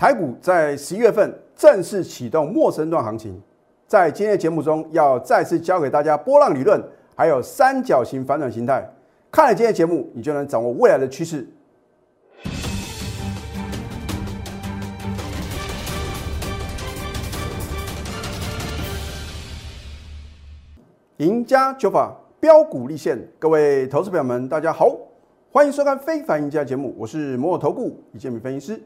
台股在十一月份正式启动陌生段行情，在今天的节目中要再次教给大家波浪理论，还有三角形反转形态。看了今天节目，你就能掌握未来的趋势。赢家九法标股立现，各位投资朋友们，大家好，欢迎收看《非凡赢家》节目，我是摩尔投顾李建民分析师。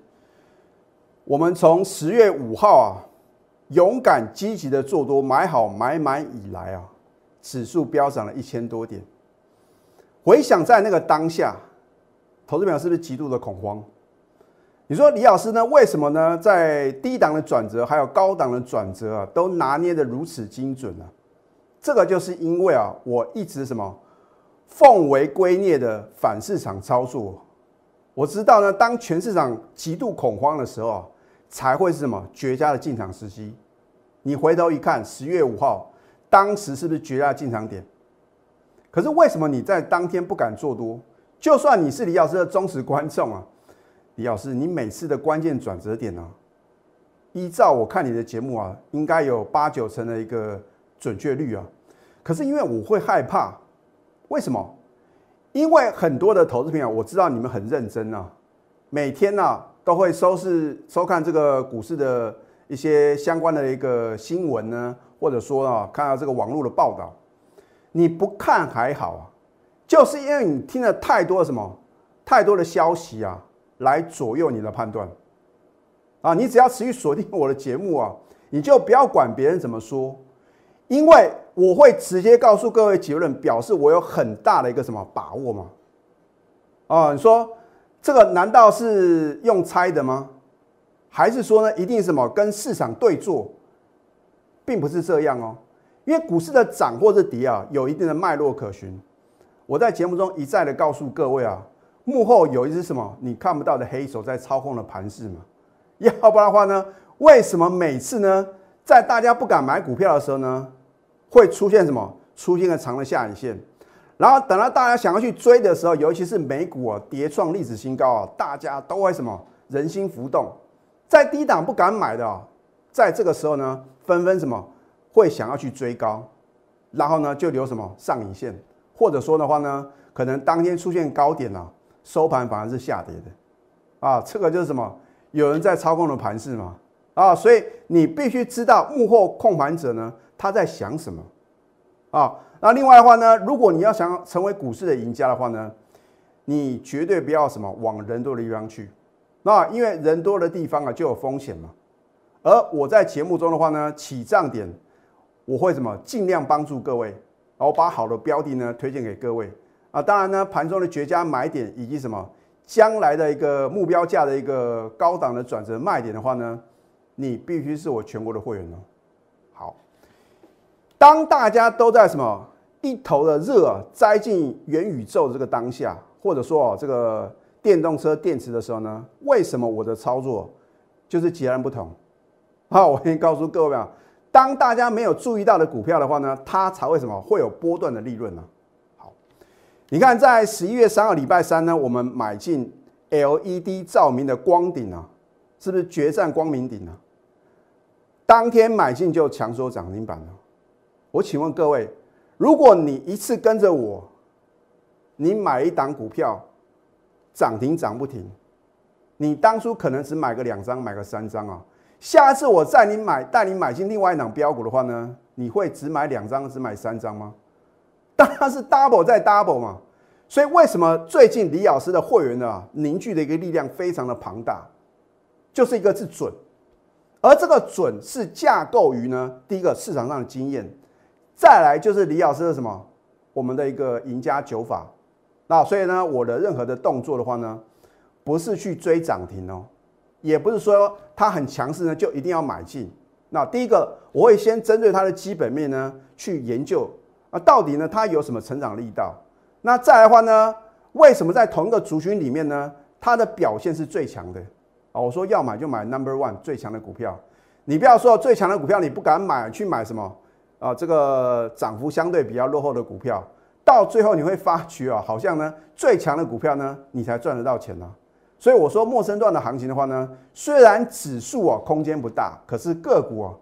我们从十月五号啊，勇敢积极的做多，买好买满以来啊，指数飙涨了一千多点。回想在那个当下，投资朋友是不是极度的恐慌？你说李老师呢？为什么呢？在低档的转折，还有高档的转折啊，都拿捏的如此精准呢？这个就是因为啊，我一直什么奉为圭臬的反市场操作。我知道呢，当全市场极度恐慌的时候啊，才会是什么绝佳的进场时机。你回头一看，十月五号，当时是不是绝佳的进场点？可是为什么你在当天不敢做多？就算你是李老师的忠实观众啊，李老师，你每次的关键转折点呢，依照我看你的节目啊，应该有八九成的一个准确率啊。可是因为我会害怕，为什么？因为很多的投资朋友，我知道你们很认真啊，每天呢都会收视收看这个股市的一些相关的一个新闻呢，或者说啊看到这个网络的报道，你不看还好啊，就是因为你听了太多什么太多的消息啊，来左右你的判断啊，你只要持续锁定我的节目啊，你就不要管别人怎么说。因为我会直接告诉各位结论，表示我有很大的一个什么把握嘛？啊，你说这个难道是用猜的吗？还是说呢，一定什么跟市场对坐？并不是这样哦，因为股市的涨或者跌啊，有一定的脉络可循。我在节目中一再的告诉各位啊，幕后有一只什么你看不到的黑手在操控了盘势嘛？要不然的话呢，为什么每次呢？在大家不敢买股票的时候呢，会出现什么？出现个长的下影线，然后等到大家想要去追的时候，尤其是美股啊跌创历史新高啊，大家都会什么？人心浮动，在低档不敢买的，在这个时候呢，纷纷什么？会想要去追高，然后呢就留什么上影线，或者说的话呢，可能当天出现高点了，收盘反而是下跌的，啊，这个就是什么？有人在操控的盘势嘛。啊，所以你必须知道幕后控盘者呢他在想什么啊？那另外的话呢，如果你要想成为股市的赢家的话呢，你绝对不要什么往人多的地方去，那因为人多的地方啊就有风险嘛。而我在节目中的话呢，起涨点我会什么尽量帮助各位，然后把好的标的呢推荐给各位啊。当然呢，盘中的绝佳买点以及什么将来的一个目标价的一个高档的转折卖点的话呢？你必须是我全国的会员哦。好，当大家都在什么一头的热啊栽进元宇宙这个当下，或者说哦这个电动车电池的时候呢，为什么我的操作就是截然不同？好，我先告诉各位啊，当大家没有注意到的股票的话呢，它才会什么会有波段的利润呢？好，你看在十一月三号礼拜三呢，我们买进 LED 照明的光顶啊，是不是决战光明顶呢？当天买进就强收涨停板了。我请问各位，如果你一次跟着我，你买一档股票涨停涨不停，你当初可能只买个两张，买个三张啊。下一次我带你买，带你买进另外一档标股的话呢，你会只买两张，只买三张吗？当然是 double 再 double 嘛。所以为什么最近李老师的会员呢凝聚的一个力量非常的庞大，就是一个是准。而这个准是架构于呢，第一个市场上的经验，再来就是李老师的什么，我们的一个赢家九法。那所以呢，我的任何的动作的话呢，不是去追涨停哦，也不是说它很强势呢就一定要买进。那第一个，我会先针对它的基本面呢去研究啊，到底呢它有什么成长力道。那再来的话呢，为什么在同一个族群里面呢，它的表现是最强的？啊，我说要买就买 Number One 最强的股票，你不要说最强的股票你不敢买，去买什么啊？这个涨幅相对比较落后的股票，到最后你会发觉啊，好像呢最强的股票呢，你才赚得到钱呢。所以我说陌生段的行情的话呢，虽然指数啊空间不大，可是个股啊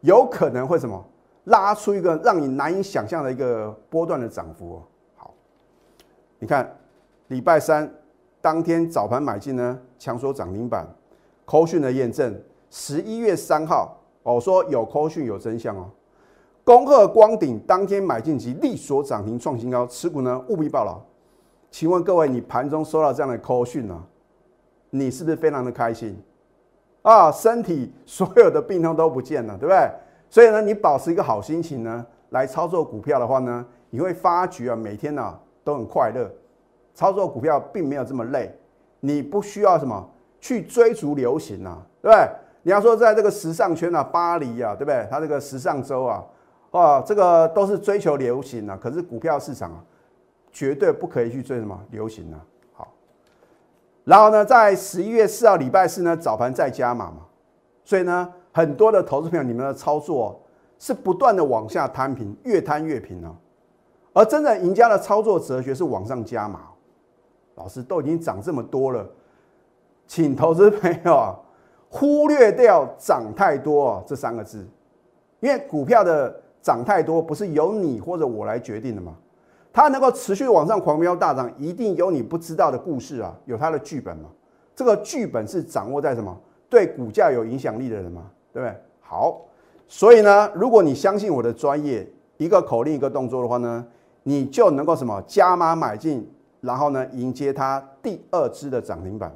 有可能会什么拉出一个让你难以想象的一个波段的涨幅哦。好，你看礼拜三当天早盘买进呢，强缩涨停板，扣讯的验证，十一月三号我说有扣讯有真相哦。恭贺光鼎当天买进及力所涨停创新高，持股呢务必报牢。请问各位，你盘中收到这样的扣讯呢？你是不是非常的开心啊？身体所有的病痛都不见了，对不对？所以呢，你保持一个好心情呢，来操作股票的话呢，你会发觉啊，每天呢都很快乐。操作股票并没有这么累，你不需要什么去追逐流行啊，对不对？你要说在这个时尚圈啊，巴黎啊，对不对？它这个时尚周啊，啊，这个都是追求流行啊。可是股票市场啊，绝对不可以去追什么流行啊。好然后呢，在十一月四号礼拜四呢早盘再加码嘛，所以呢，很多的投资朋友，你们的操作是不断的往下摊平，越摊越平哦。而真正赢家的操作哲学是往上加码。老师都已经涨这么多了，请投资朋友啊忽略掉涨太多这三个字，因为股票的涨太多不是由你或者我来决定的嘛。它能够持续往上狂飙大涨，一定有你不知道的故事啊，有它的剧本嘛？这个剧本是掌握在什么？对股价有影响力的人嘛？对不对？好，所以呢，如果你相信我的专业，一个口令一个动作的话呢，你就能够什么加码买进，然后呢迎接它第二支的涨停板，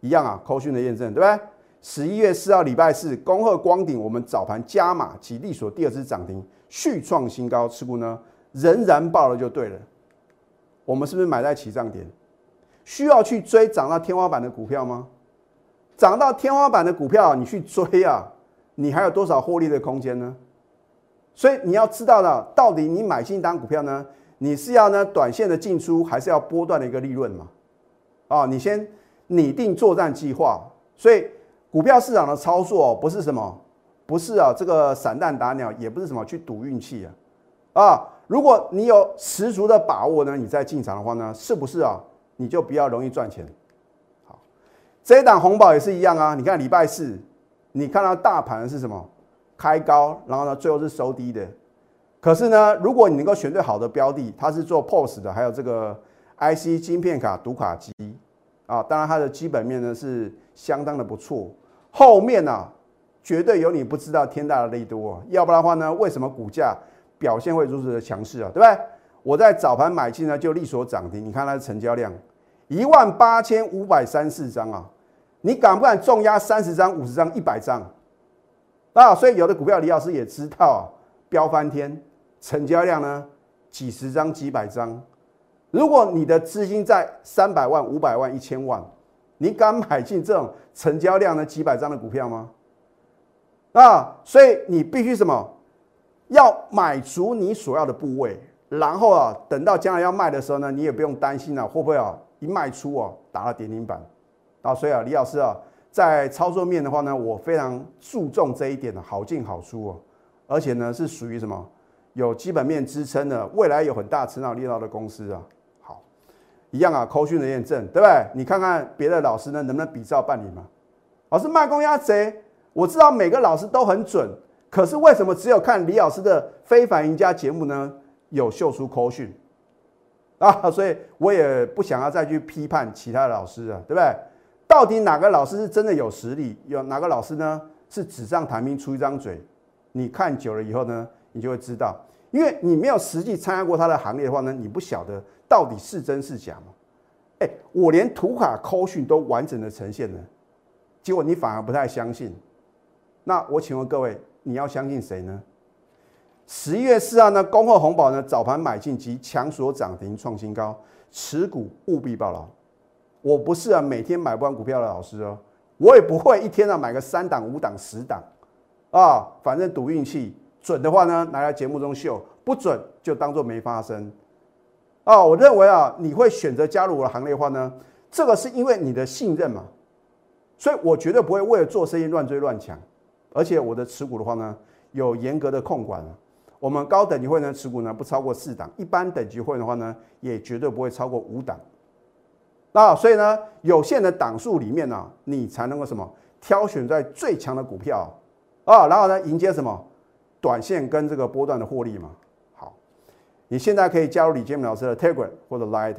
一样啊，扣讯的验证，对不对？十一月四号礼拜四，恭贺光鼎，我们早盘加码及利所第二支涨停，续创新高，持股呢？仍然爆了就对了，我们是不是买在起涨点？需要去追涨到天花板的股票吗？涨到天花板的股票，你去追啊，你还有多少获利的空间呢？所以你要知道了，到底你买进单股票呢？你是要呢短线的进出，还是要波段的一个利润嘛？啊，你先拟定作战计划。所以股票市场的操作不是什么，不是啊，这个散弹打鸟，也不是什么去赌运气啊，啊。如果你有十足的把握呢，你再进场的话呢，是不是啊？你就比较容易赚钱。好，这一档红宝也是一样啊。你看礼拜四，你看到大盘是什么？开高，然后呢，最后是收低的。可是呢，如果你能够选对好的标的，它是做 POS 的，还有这个 IC 晶片卡读卡机啊，当然它的基本面呢是相当的不错。后面呢，绝对有你不知道天大的利多，要不然的话呢，为什么股价？表现会如此的强势啊，对不对？我在早盘买进呢，就力所涨停。你看它的成交量一万八千五百三四张啊，你敢不敢重压三十张、五十张、一百张啊？所以有的股票李老师也知道啊，飙翻天，成交量呢几十张、几百张。如果你的资金在三百万、五百万、一千万，你敢买进这种成交量呢几百张的股票吗？啊，所以你必须什么？要买足你所要的部位，然后啊，等到将来要卖的时候呢，你也不用担心了，会不会啊一卖出啊打到跌停板啊？所以啊，李老师啊，在操作面的话呢，我非常注重这一点的好进好出哦，而且呢是属于什么有基本面支撑的，未来有很大成长力道的公司啊。一样啊，扣讯的验证，对不对？你看看别的老师呢，能不能比照办理嘛？老师卖公鸭贼，我知道每个老师都很准。可是为什么只有看李老师的非凡赢家节目呢？有秀出口讯啊，所以我也不想要再去批判其他的老师啊，对不对？到底哪个老师是真的有实力？有哪个老师呢是纸上谈兵出一张嘴？你看久了以后呢，你就会知道，因为你没有实际参加过他的行列的话呢，你不晓得到底是真是假吗。哎，我连图卡口讯都完整的呈现了，结果你反而不太相信。那我请问各位。你要相信谁呢？十一月四号呢，恭贺红宝呢早盘买进及强锁涨停创新高，持股务必报牢。我不是啊，每天买不完股票的老师哦，我也不会一天啊买个三档、五档、十档啊，反正赌运气，准的话呢拿来节目中秀，不准就当做没发生。啊，我认为啊，你会选择加入我的行列的话呢，这个是因为你的信任嘛，所以我绝对不会为了做生意乱追乱抢。而且我的持股的话呢，有严格的控管。我们高等级会员持股呢不超过四档，一般等级会员的话呢，也绝对不会超过五档。那所以呢，有限的档数里面呢，你才能够什么挑选在最强的股票啊，然后呢迎接什么短线跟这个波段的获利嘛。你现在可以加入李建明老师的 Telegram 或者 Light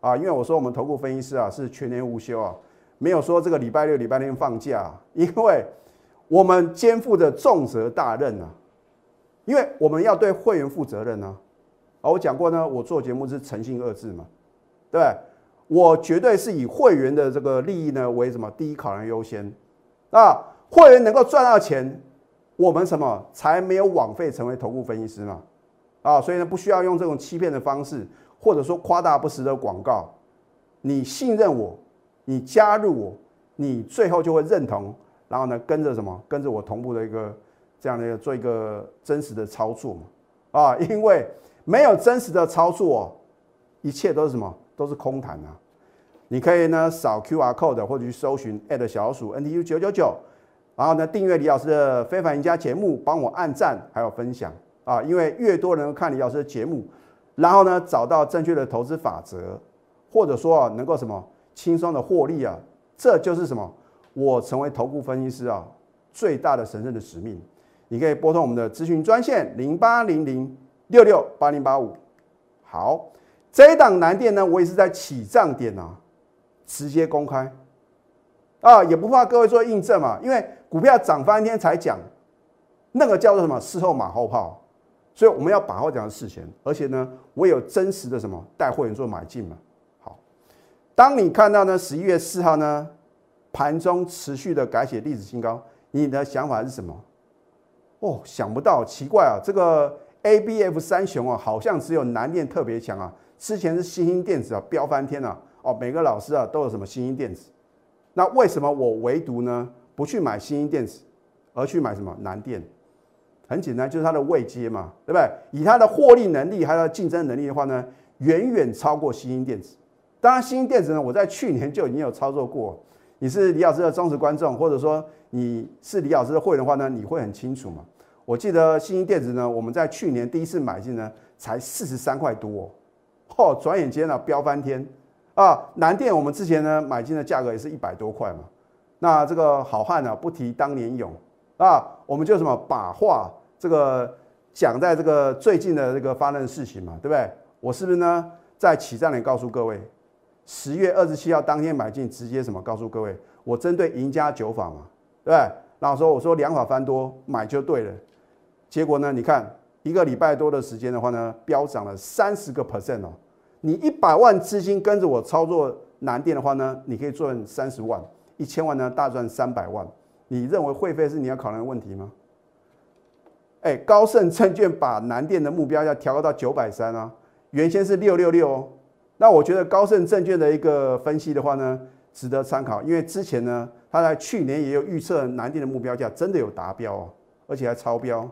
啊，因为我说我们投顾分析师啊是全年无休啊，没有说这个礼拜六、礼拜天放假，因为我们肩负着重责大任啊，因为我们要对会员负责任啊。啊，我讲过呢，我做节目是诚信二字嘛，对对？我绝对是以会员的这个利益呢为什么第一考量优先，那，会员能够赚到钱，我们什么才没有枉费成为投顾分析师嘛，啊，所以呢不需要用这种欺骗的方式，或者说夸大不实的广告，你信任我，你加入我，你最后就会认同，然后呢跟着什么跟着我同步的一个这样的一个做一个真实的操作嘛，啊，因为没有真实的操作，一切都是什么？都是空谈啊！你可以呢扫 Q R code 或者去搜寻小鼠 N T U 九九九，然后呢订阅李老师的非凡赢家节目，帮我按赞还有分享啊！因为越多人看李老师的节目，然后呢找到正确的投资法则，或者说啊能够什么轻松的获利啊，这就是什么我成为投顾分析师啊最大的神圣的使命。你可以拨通我们的咨询专线零八零零六六八零八五。好。这一档南电呢，我也是在起涨点啊，直接公开啊，也不怕各位做印证嘛，因为股票涨翻天才讲，那个叫做什么事后马后炮，所以我们要把握这样的事前，而且呢，我有真实的什么带会员做买进嘛。好，当你看到呢十一月四号呢盘中持续的改写历史新高，你的想法是什么？哦，想不到，奇怪啊，这个 A B F 三雄啊，好像只有南电特别强啊。之前是新兴电子啊，飙翻天了哦！每个老师啊都有什么新兴电子？那为什么我唯独呢不去买新兴电子，而去买什么南电？很简单，就是它的位阶嘛，对不对？以它的获利能力还有竞争能力的话呢，远远超过新兴电子。当然，新兴电子呢，我在去年就已经有操作过。你是李老师的忠实观众，或者说你是李老师的会员的话呢，你会很清楚嘛。我记得新兴电子呢，我们在去年第一次买进呢，才四十三块多。哦，转眼间呢，飙翻天啊！南电我们之前呢买进的价格也是一百多块嘛。那这个好汉呢，不提当年勇啊，我们就什么把话这个讲在这个最近的这个发生的事情嘛，对不对？我是不是呢在起站里告诉各位，十月二十七号当天买进，直接什么告诉各位，我针对赢家九法嘛，对不对？然后说我说两法翻多买就对了，结果呢，你看一个礼拜多的时间的话呢，飙涨了三十个 percent 哦。你一百万资金跟着我操作南电的话呢，你可以赚三十万，一千万呢大赚三百万。你认为会费是你要考量的问题吗？哎，高盛证券把南电的目标要调高到九百三啊，原先是六六六哦。那我觉得高盛证券的一个分析的话呢，值得参考，因为之前呢，他在去年也有预测南电的目标价真的有达标哦，而且还超标。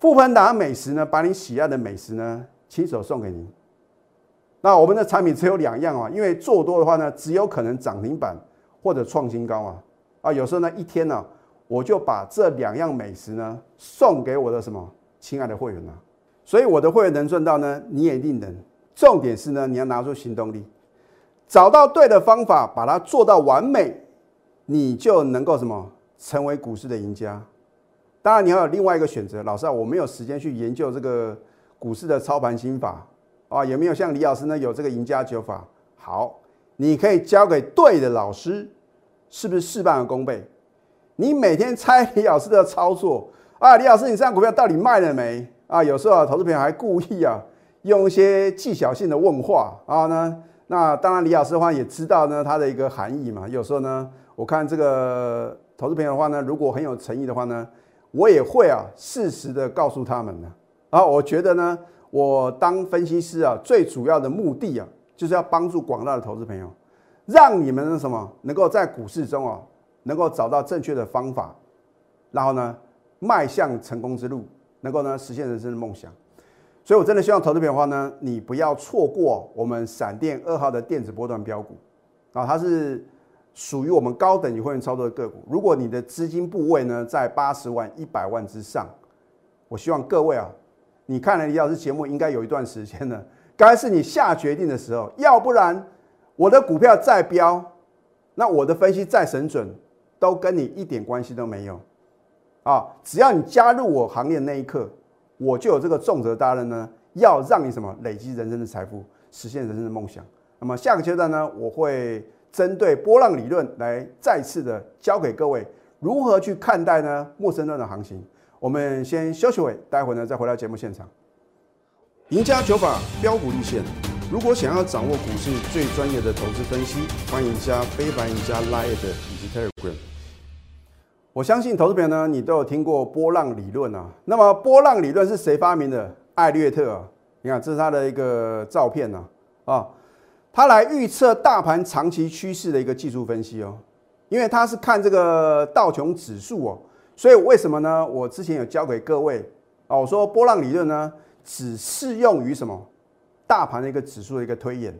富盆达美食呢，把你喜爱的美食呢，亲手送给您。那我们的产品只有两样啊，因为做多的话呢，只有可能涨停板或者创新高啊。啊，有时候呢，一天呢，我就把这两样美食呢送给我的什么亲爱的会员呢。所以我的会员能赚到呢，你也一定能。重点是呢，你要拿出行动力，找到对的方法，把它做到完美，你就能够什么成为股市的赢家。当然，你还有另外一个选择，老师啊，我没有时间去研究这个股市的操盘心法。啊，有没有像李老师呢？有这个赢家九法？好，你可以交给对的老师，是不是事半功倍？你每天猜李老师的操作啊，李老师，你这张股票到底卖了没？啊，有时候啊，投资朋友还故意啊，用一些技巧性的问话啊呢。那当然，李老师的话也知道呢，它的一个含义嘛。有时候呢，我看这个投资朋友的话呢，如果很有诚意的话呢，我也会啊，适时的告诉他们呢。啊，我觉得呢。我当分析师啊，最主要的目的啊，就是要帮助广大的投资朋友，让你们什么能够在股市中啊，能够找到正确的方法，然后呢，迈向成功之路，能够呢实现人生的梦想。所以我真的希望投资朋友的话呢，你不要错过我们闪电二号的电子波段标股啊，它是属于我们高等级会员操作的个股。如果你的资金部位呢在八十万、一百万之上，我希望各位啊。你看了李老师节目，应该有一段时间了，该是你下决定的时候。要不然，我的股票再飙，那我的分析再神准，都跟你一点关系都没有啊！只要你加入我行列那一刻，我就有这个重责大任呢，要让你什么累积人生的财富，实现人生的梦想。那么下个阶段呢，我会针对波浪理论来再次的教给各位如何去看待呢陌生段的行情。我们先休息会，待会呢再回到节目现场。赢家九法标股立线。如果想要掌握股市最专业的投资分析，欢迎加非凡、加 Line 以及 Telegram。我相信投资朋友呢，你都有听过波浪理论啊。那么波浪理论是谁发明的？艾略特啊，你看这是他的一个照片呐啊，他来预测大盘长期趋势的一个技术分析哦。因为他是看这个道琼指数哦，所以为什么呢？我之前有教给各位啊，我说波浪理论呢，只适用于什么？大盘的一个指数的一个推演，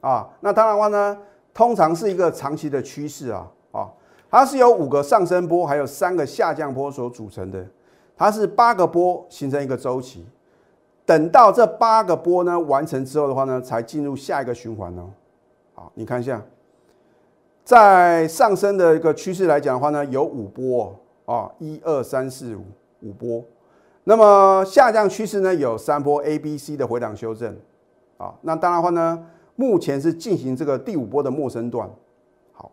啊，那当然话呢，通常是一个长期的趋势啊，啊，它是由五个上升波还有三个下降波所组成的，它是八个波形成一个周期，等到这八个波呢完成之后的话呢，才进入下一个循环哦，好，你看一下，在上升的一个趋势来讲的话呢，有五波啊，一二三四五五波，那么下降趋势呢有三波 A、B、C 的回档修正。啊，那当然话呢，目前是进行这个第五波的陌生段。好，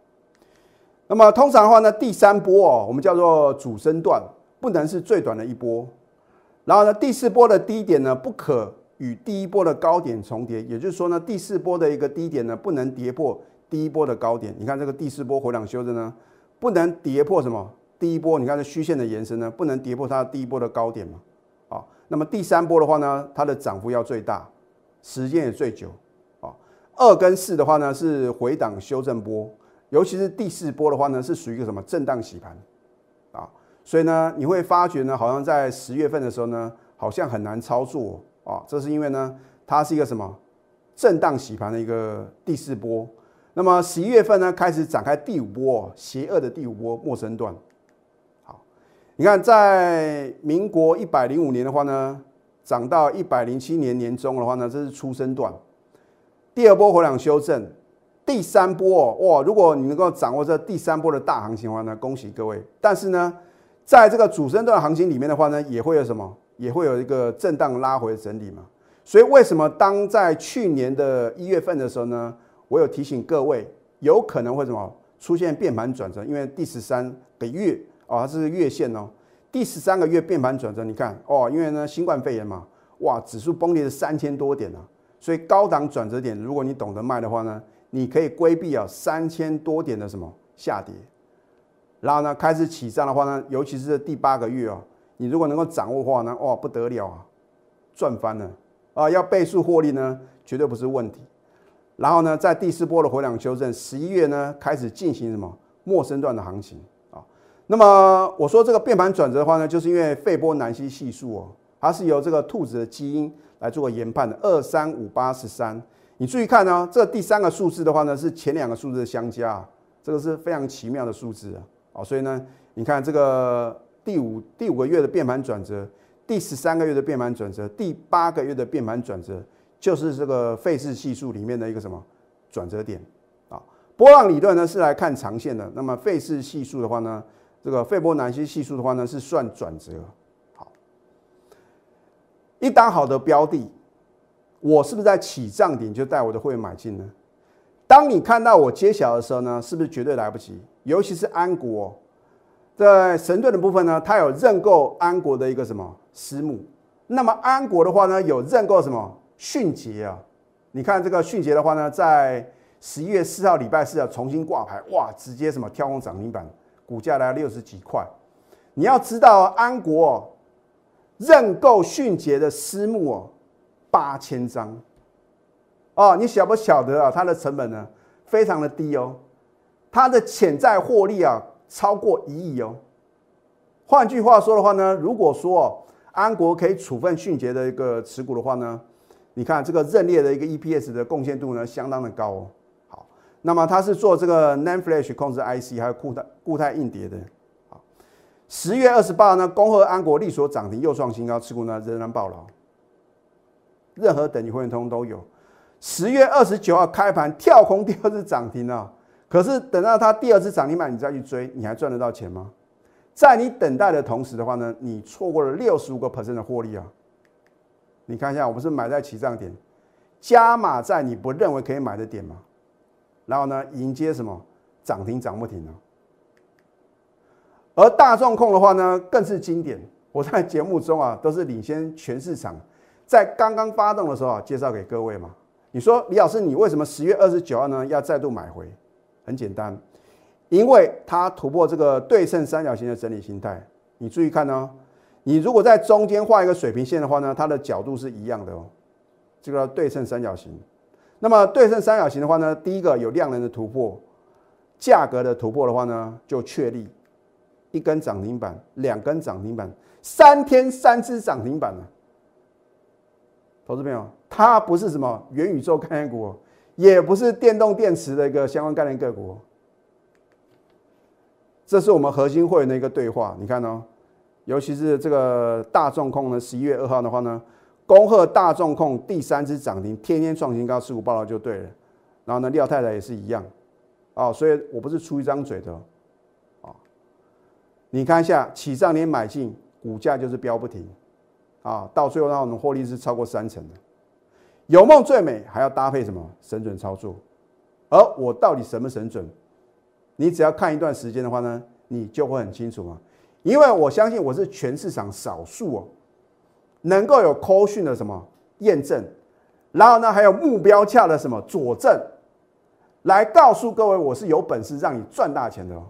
那么通常的话呢，第三波哦，我们叫做主升段，不能是最短的一波。然后呢，第四波的低点呢，不可与第一波的高点重叠。也就是说呢，第四波的一个低点呢，不能跌破第一波的高点。你看这个第四波回档修正呢，不能跌破什么？第一波，你看这虚线的延伸呢，不能跌破它的第一波的高点嘛？啊，那么第三波的话呢，它的涨幅要最大。时间也最久，啊，二跟四的话呢是回档修正波，尤其是第四波的话呢是属于一个什么震荡洗盘，啊，所以呢你会发觉呢好像在十月份的时候呢好像很难操作。啊，这是因为呢它是一个什么震荡洗盘的一个第四波，那么十一月份呢开始展开第五波邪恶的第五波陌生段，好，你看在民国一百零五年的话呢。涨到一百零七年年中的话呢，这是出生段。第二波回档修正，第三波哇！如果你能够掌握这第三波的大行情的话呢，恭喜各位。但是呢，在这个主升段行情里面的话呢，也会有什么？也会有一个震荡拉回整理嘛。所以为什么当在去年的一月份的时候呢，我有提醒各位，有可能会什么出现变盘转折？因为第十三个月哦，它是月线哦。第十三个月变盘转折，你看哦，因为呢新冠肺炎嘛，哇，指数崩跌了三千多点啊，所以高档转折点，如果你懂得卖的话呢，你可以规避啊三千多点的什么下跌，然后呢开始起涨的话呢，尤其是第八个月哦，你如果能够掌握的话呢，哇不得了啊，赚翻了啊，要倍数获利呢绝对不是问题。然后呢，在第四波的回档修正，十一月呢开始进行什么陌生段的行情。那么我说这个变盘转折的话呢，就是因为费波南西系数哦，它是由这个兔子的基因来做研判的，二三五八十三。你注意看呢，这第三个数字的话呢，是前两个数字的相加，这个是非常奇妙的数字啊。哦，所以呢，你看这个第五第五个月的变盘转折，第十三个月的变盘转折，第八个月的变盘转折，就是这个费氏系数里面的一个什么转折点啊？波浪理论呢是来看长线的，那么费氏系数的话呢？这个费波南西系数的话呢，是算转折。好，一单好的标的，我是不是在起涨点就带我的会员买进呢？当你看到我揭晓的时候呢，是不是绝对来不及？尤其是安国，在神盾的部分呢，它有认购安国的一个什么私募。那么安国的话呢，有认购什么迅捷啊？你看这个迅捷的话呢，在十一月四号礼拜四啊重新挂牌，哇，直接什么跳空涨停板。股价来六十几块，你要知道安国认购迅捷的私募哦，八千张哦，你晓不晓得啊？它的成本呢非常的低哦，它的潜在获利啊超过一亿哦。换句话说的话呢，如果说安国可以处分迅捷的一个持股的话呢，你看这个认列的一个 EPS 的贡献度呢相当的高哦。那么它是做这个 NAND Flash 控制 IC，还有固态固态硬碟的。好，十月二十八呢，恭贺安国力所涨停又创新高，持股呢仍然暴牢。任何等级会员通都有。十月二十九号开盘跳空第二次涨停啊，可是等到它第二次涨停板，你再去追，你还赚得到钱吗？在你等待的同时的话呢，你错过了六十五个 percent 的获利啊！你看一下，我不是买在起涨点，加码在你不认为可以买的点吗？然后呢，迎接什么涨停涨不停呢？而大众控的话呢，更是经典。我在节目中啊，都是领先全市场，在刚刚发动的时候啊，介绍给各位嘛。你说李老师，你为什么十月二十九号呢要再度买回？很简单，因为它突破这个对称三角形的整理形态。你注意看哦，你如果在中间画一个水平线的话呢，它的角度是一样的哦，这个对称三角形。那么对称三角形的话呢，第一个有量能的突破，价格的突破的话呢，就确立一根涨停板，两根涨停板，三天三只涨停板了。投资朋友，它不是什么元宇宙概念股，也不是电动电池的一个相关概念个股。这是我们核心会员的一个对话，你看哦，尤其是这个大众控呢，十一月二号的话呢，恭贺大众控第三只涨停，天天创新高，持股报道就对了。然后呢，廖太太也是一样，啊，所以我不是出一张嘴的，啊，你看一下起涨点买进，股价就是飙不停。啊，到最后让我们获利是超过三成的。有梦最美，还要搭配什么神准操作？而我到底神不神准？你只要看一段时间的话呢，你就会很清楚嘛。因为我相信我是全市场少数哦，能够有 call 讯的什么验证，然后呢还有目标价的什么佐证，来告诉各位我是有本事让你赚大钱的哦。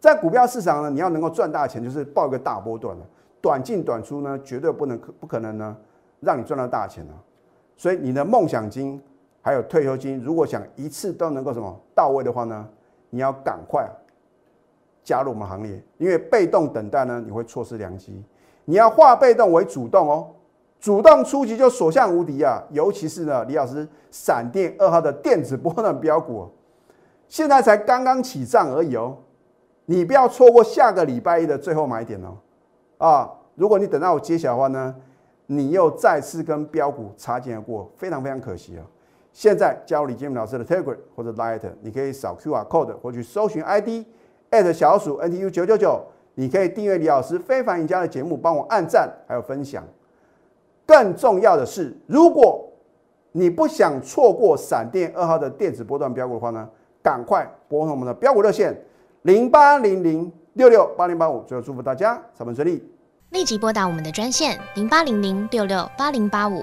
在股票市场呢，你要能够赚大钱，就是报一个大波段的。短进短出呢，绝对不能不可能呢，让你赚到大钱啊！所以你的梦想金还有退休金，如果想一次都能够什么到位的话呢，你要赶快加入我们行列，因为被动等待呢，你会错失良机。你要化被动为主动哦，主动出击就所向无敌啊！尤其是呢，李老师闪电二号的电子波段标股，现在才刚刚起涨而已哦，你不要错过下个礼拜一的最后买点哦。啊，如果你等到我揭晓的话呢，你又再次跟标股擦肩而过，非常非常可惜啊！现在加入李建明老师的 Telegram 或者 Light，你可以扫 QR Code 或去搜寻 ID at 小鼠 NTU 九九九，你可以订阅李老师非凡赢家的节目，帮我按赞还有分享。更重要的是，如果你不想错过闪电二号的电子波段标股的话呢，赶快拨通我们的标股热线零八零零六六八零八五。最后祝福大家上班顺利。立即拨打我们的专线零八零零六六八零八五